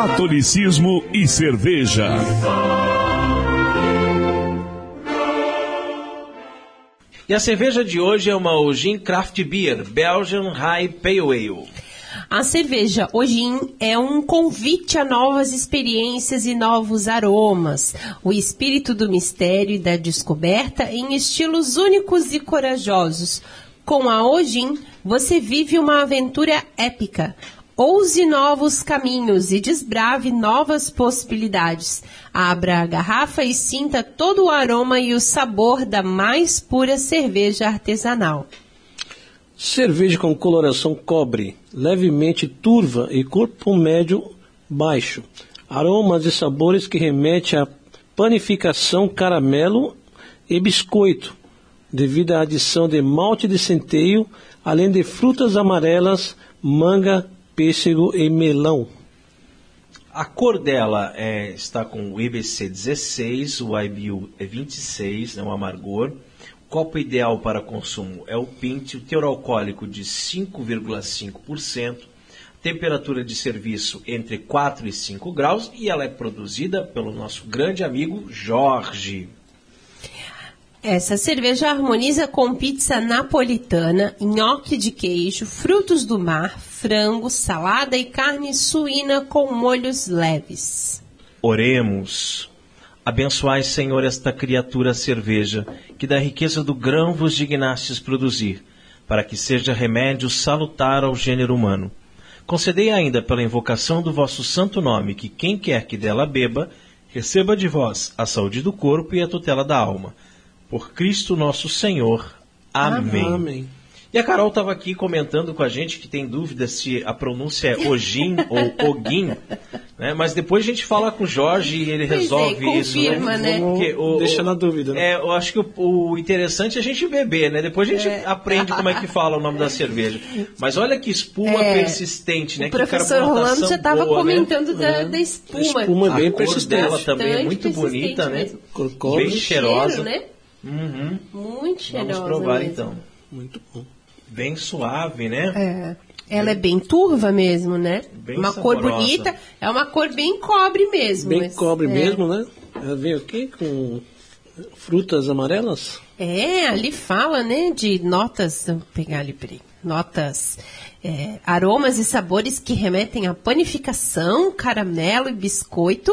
Catolicismo e cerveja. E a cerveja de hoje é uma Ogin Craft Beer Belgian High Pale Ale. A cerveja Ogin é um convite a novas experiências e novos aromas, o espírito do mistério e da descoberta em estilos únicos e corajosos. Com a Ogin, você vive uma aventura épica, Ouse novos caminhos e desbrave novas possibilidades. Abra a garrafa e sinta todo o aroma e o sabor da mais pura cerveja artesanal. Cerveja com coloração cobre, levemente turva e corpo médio baixo. Aromas e sabores que remete à panificação caramelo e biscoito, devido à adição de malte de centeio, além de frutas amarelas, manga, pêssego e melão. A cor dela é, está com o IBC 16, o IBU é 26, é um amargor. O copo ideal para consumo é o Pint, o teor alcoólico de 5,5%, temperatura de serviço entre 4 e 5 graus e ela é produzida pelo nosso grande amigo Jorge. Essa cerveja harmoniza com pizza napolitana, nhoque de queijo, frutos do mar, frango, salada e carne suína com molhos leves. Oremos. Abençoai, Senhor, esta criatura cerveja, que da riqueza do grão vos dignastes produzir, para que seja remédio salutar ao gênero humano. Concedei ainda pela invocação do vosso santo nome, que quem quer que dela beba, receba de vós a saúde do corpo e a tutela da alma por Cristo nosso Senhor. Amém. Amém. E a Carol estava aqui comentando com a gente que tem dúvida se a pronúncia é Ogin ou Ogin, né? Mas depois a gente fala com o Jorge e ele pois resolve é, confirma, isso. Né? Porque o, Deixa na dúvida. Né? É, eu acho que o, o, interessante é a gente beber, né? Depois a gente é. aprende como é que fala o nome da cerveja. Mas olha que espuma é. persistente, né? O professor Rolando já estava né? comentando né? da, da, espuma. A espuma é bem a persistente. Cor dela também é muito bonita, né? Bem cheirosa. Cheiro, né? Uhum. Muito cheirosa. Vamos provar mesmo. então. Muito bom. Bem suave, né? É. Ela é bem turva mesmo, né? Bem uma cor saborosa. bonita. É uma cor bem cobre mesmo. Bem mas- cobre é. mesmo, né? Ela veio aqui com frutas amarelas. É, ali fala, né, de notas, vou pegar ali, peraí, notas, é, aromas e sabores que remetem à panificação, caramelo e biscoito,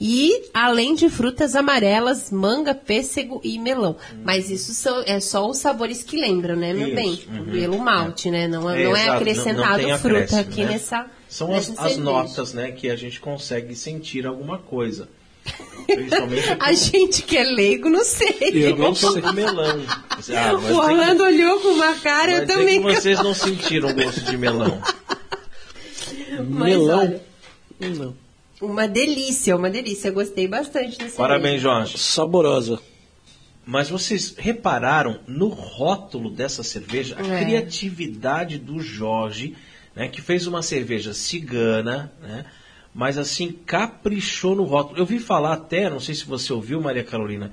e além de frutas amarelas, manga, pêssego e melão. Mas isso são, é só os sabores que lembram, né, meu Isso, bem? uhum. Pelo malte, né? Não, É, não é acrescentado não tem fruta acréscimo, aqui né? nessa. São as, as notas, né, que a gente consegue sentir alguma coisa. Principalmente A gente que é leigo, não sei. Eu não sei. de melão. Ah, o tem Orlando olhou com uma cara, mas eu tem também. que vocês não sentiram gosto de melão. Mas, Melão. olha, Não. Uma delícia, uma delícia. Gostei bastante dessa Parabéns, cerveja. Jorge. Saborosa. Mas vocês repararam no rótulo dessa cerveja a É. criatividade do Jorge, né, que fez uma cerveja cigana, né, mas assim caprichou no rótulo. Eu vi falar até, não sei se você ouviu, Maria Carolina,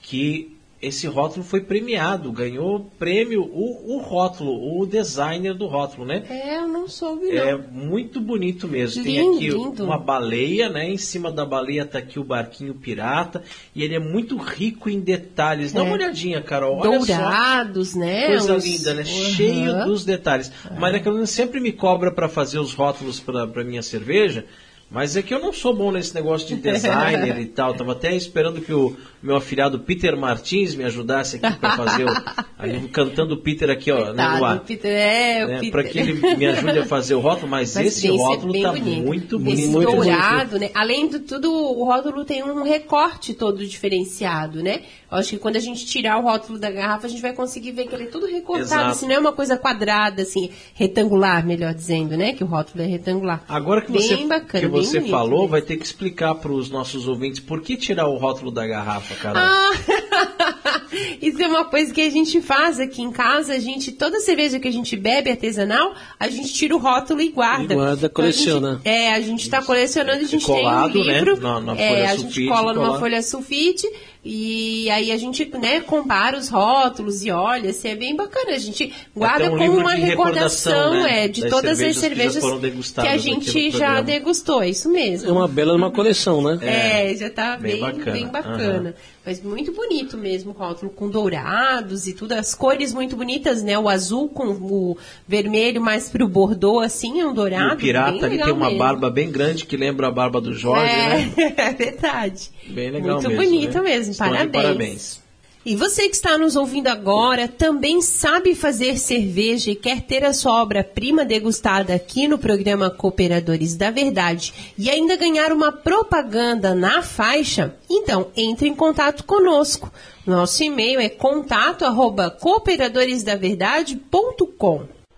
que esse rótulo foi premiado, ganhou prêmio o, o rótulo, o designer do rótulo, né? É, eu não soube, não. É muito bonito mesmo. Tem Lindo, aqui lindo. uma baleia, né? Em cima da baleia tá aqui o barquinho pirata. E ele é muito rico em detalhes. Dá É. uma olhadinha, Carol. Olha só. Dourados, né? Coisa Uns- linda, né? Uhum. Cheio dos detalhes. Maria Carolina sempre me cobra para fazer os rótulos para minha cerveja. Mas é que eu não sou bom nesse negócio de designer e tal. Tava até esperando que o meu afilhado Peter Martins me ajudasse aqui para fazer o. aí, cantando o Peter aqui, ó, né, no Coitado, o Peter, é, o né, para que ele me ajude a fazer o rótulo, mas, Mas esse é rótulo tá bonito. muito bonito. Muito dourado, né? Além de tudo, o rótulo tem um recorte todo diferenciado, né? Eu acho que quando a gente tirar o rótulo da garrafa, a gente vai conseguir ver que ele é tudo recortado. Exato. Assim, não é uma coisa quadrada, assim, retangular, melhor dizendo, né? Que o rótulo é retangular. Agora que bem você, bacana, que você bonito falou, mesmo. vai ter que explicar para os nossos ouvintes por que tirar o rótulo da garrafa, Ah, isso é uma coisa que a gente faz aqui em casa. A gente, toda cerveja que a gente bebe artesanal, a gente tira o rótulo e guarda. E guarda, Então, a gente- coleciona. é, a gente está colecionando, a gente Colado, tem um né, livro. na- na é, a gente cola numa colar. folha sulfite e aí a gente, né, compara os rótulos e olha, assim, é bem bacana. A gente guarda um como uma de recordação, recordação, né, é, de das todas cervejas as que cervejas foram que a gente já programa. degustou, é isso mesmo. É uma bela uma coleção, né? É, já tá Bem bem, bacana. bem bacana. Mas muito bonito mesmo o rótulo, com dourados e tudo. As cores muito bonitas, né? O azul com o vermelho mais pro bordô, assim, é um E dourado. o pirata ali tem uma mesmo. barba bem grande que lembra a barba do Jorge, né? é, é verdade. Bem legal muito mesmo. bonito né? mesmo, parabéns. parabéns. E você que está nos ouvindo agora também sabe fazer cerveja e quer ter a sua obra-prima degustada aqui no programa Cooperadores da Verdade e ainda ganhar uma propaganda na faixa? Então, entre em contato conosco. Nosso e-mail é contato arroba cooperadoresdaverdade.com.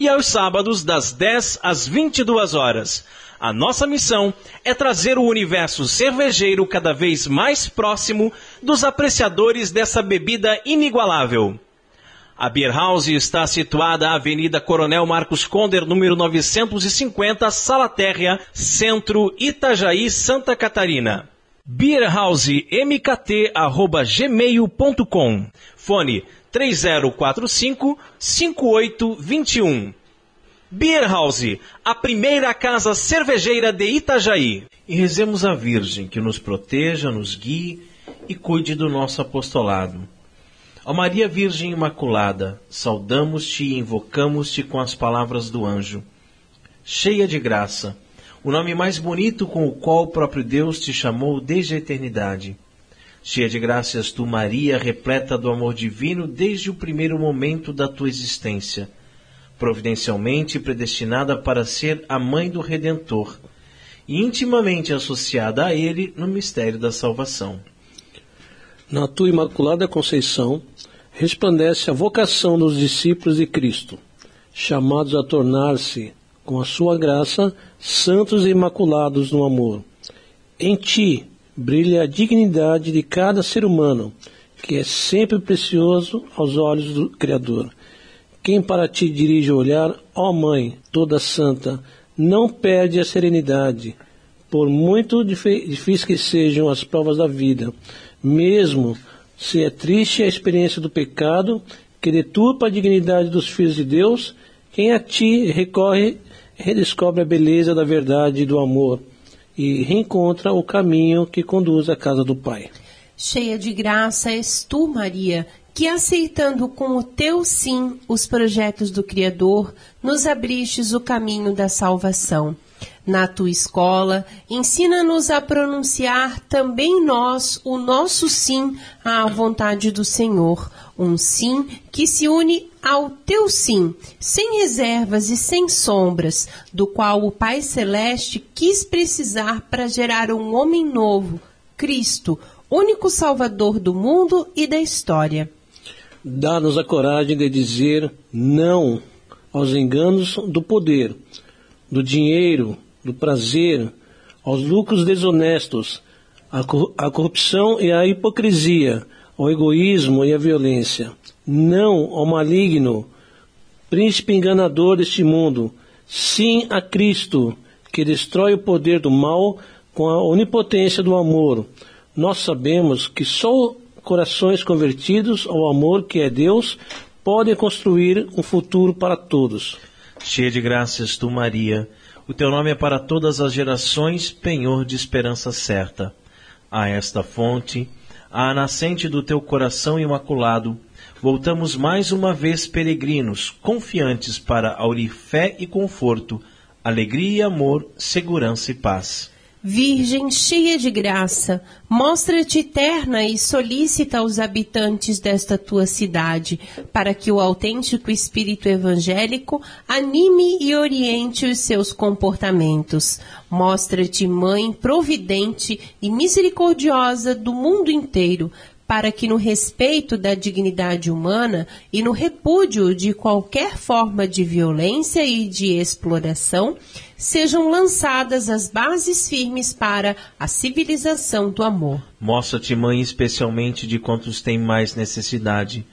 e aos sábados, das 10 às 22 horas. A nossa missão é trazer o universo cervejeiro cada vez mais próximo dos apreciadores dessa bebida inigualável. A Beer House está situada à Avenida Coronel Marcos Conder, número 950, Sala Térrea, Centro, Itajaí, Santa Catarina. beerhousemkt@gmail.com. Fone 3045 5821. Beer House, a primeira casa cervejeira de Itajaí. E rezemos a Virgem que nos proteja, nos guie e cuide do nosso apostolado. Ó Maria Virgem Imaculada, saudamos-te e invocamos-te com as palavras do anjo. Cheia de graça, o nome mais bonito com o qual o próprio Deus te chamou desde a eternidade. Cheia de graças tu, Maria, repleta do amor divino desde o primeiro momento da tua existência, providencialmente predestinada para ser a mãe do Redentor e intimamente associada a ele no mistério da salvação. Na tua imaculada conceição, resplandece a vocação dos discípulos de Cristo, chamados a tornar-se com a sua graça, santos e imaculados no amor. Em ti brilha a dignidade de cada ser humano, que é sempre precioso aos olhos do Criador. Quem para ti dirige o olhar, ó Mãe, toda santa, não perde a serenidade, por muito difíceis que sejam as provas da vida, mesmo se é triste a experiência do pecado que deturpa a dignidade dos filhos de Deus, quem a ti recorre redescobre a beleza da verdade e do amor e reencontra o caminho que conduz à casa do Pai. Cheia de graça és tu, Maria, que aceitando com o teu sim os projetos do Criador, nos abristes o caminho da salvação. Na tua escola, ensina-nos a pronunciar também nós o nosso sim à vontade do Senhor, um sim que se une ao teu sim, sem reservas e sem sombras, do qual o Pai Celeste quis precisar para gerar um homem novo, Cristo, único Salvador do mundo e da história. Dá-nos a coragem de dizer não aos enganos do poder, do dinheiro, do prazer, aos lucros desonestos, à corrupção e à hipocrisia, ao egoísmo e à violência. Não ao maligno, príncipe enganador deste mundo. Sim a Cristo, que destrói o poder do mal com a onipotência do amor. Nós sabemos que só corações convertidos ao amor que é Deus podem construir um futuro para todos. Cheia de graças, tu, Maria o teu nome é para todas as gerações, penhor de esperança certa. A esta fonte, à nascente do teu coração imaculado, voltamos mais uma vez peregrinos, confiantes para aurir fé e conforto, alegria e amor, segurança e paz. Virgem cheia de graça, mostra-te terna e solicita aos habitantes desta tua cidade, para que o autêntico espírito evangélico anime e oriente os seus comportamentos. Mostra-te mãe providente e misericordiosa do mundo inteiro, para que no respeito da dignidade humana e no repúdio de qualquer forma de violência e de exploração, sejam lançadas as bases firmes para a civilização do amor. Mostra-te, mãe, especialmente de quantos têm mais necessidade,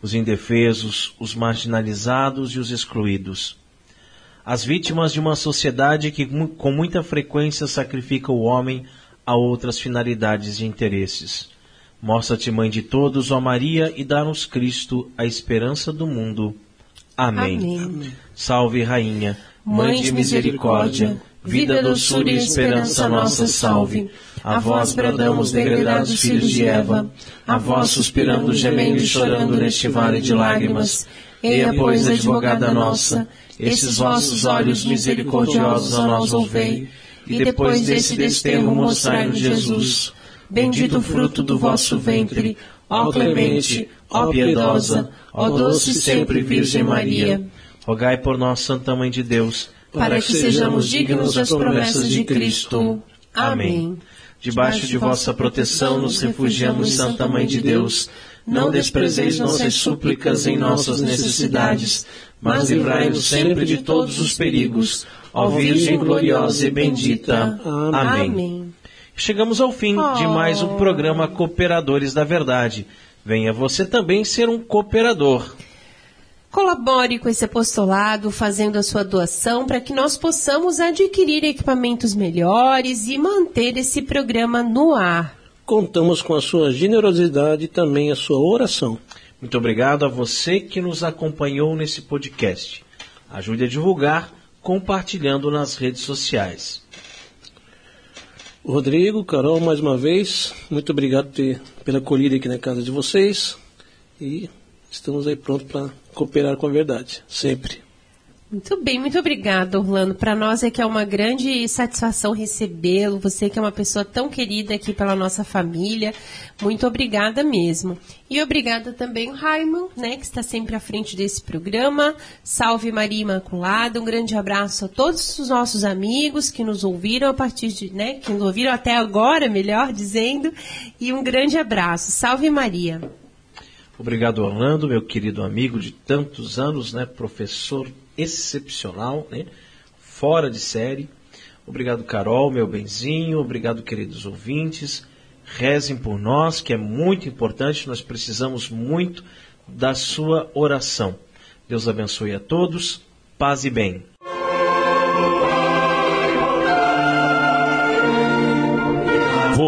os indefesos, os marginalizados e os excluídos. As vítimas de uma sociedade que com muita frequência sacrifica o homem a outras finalidades e interesses. Mostra-te, Mãe de todos, ó Maria, e dá-nos Cristo, a esperança do mundo. Amém. Amém. Salve, Rainha, Mãe de misericórdia, vida, doçura e esperança nossa, salve. A vós bradamos, degredados filhos de Eva, a vós suspirando, gemendo e chorando neste vale de lágrimas. Eia, pois, advogada nossa, esses vossos olhos misericordiosos a nós ouvei, e depois desse desterro mostrai-nos Jesus Bendito o fruto do vosso ventre, ó clemente, ó piedosa, ó doce sempre Virgem Maria. Rogai por nós, Santa Mãe de Deus, para que sejamos dignos das promessas de Cristo. Amém. Debaixo de vossa proteção nos refugiamos, Santa Mãe de Deus. Não desprezeis nossas súplicas em nossas necessidades, mas livrai-nos sempre de todos os perigos. Ó Virgem gloriosa e bendita. Amém. Chegamos ao fim oh. de mais um programa Cooperadores da Verdade. Venha você também ser um cooperador. Colabore com esse apostolado, fazendo a sua doação para que nós possamos adquirir equipamentos melhores e manter esse programa no ar. Contamos com a sua generosidade e também a sua oração. Muito obrigado a você que nos acompanhou nesse podcast. Ajude a divulgar compartilhando nas redes sociais. Rodrigo, Carol, mais uma vez, muito obrigado ter, pela acolhida aqui na casa de vocês e estamos aí prontos para cooperar com a verdade, sempre. Muito bem, muito obrigada, Orlando. Para nós é que é uma grande satisfação recebê-lo. Você que é uma pessoa tão querida aqui pela nossa família. Muito obrigada mesmo. E obrigada também o Raimon, né, que está sempre à frente desse programa. Salve Maria Imaculada. Um grande abraço a todos os nossos amigos que nos ouviram a partir de, né, que nos ouviram até agora, melhor dizendo. E um grande abraço. Salve Maria. Obrigado, Orlando, meu querido amigo de tantos anos, né, professor excepcional, né? fora de série. Obrigado, Carol, meu benzinho. Obrigado, queridos ouvintes. Rezem por nós, que é muito importante. Nós precisamos muito da sua oração. Deus abençoe a todos. Paz e bem.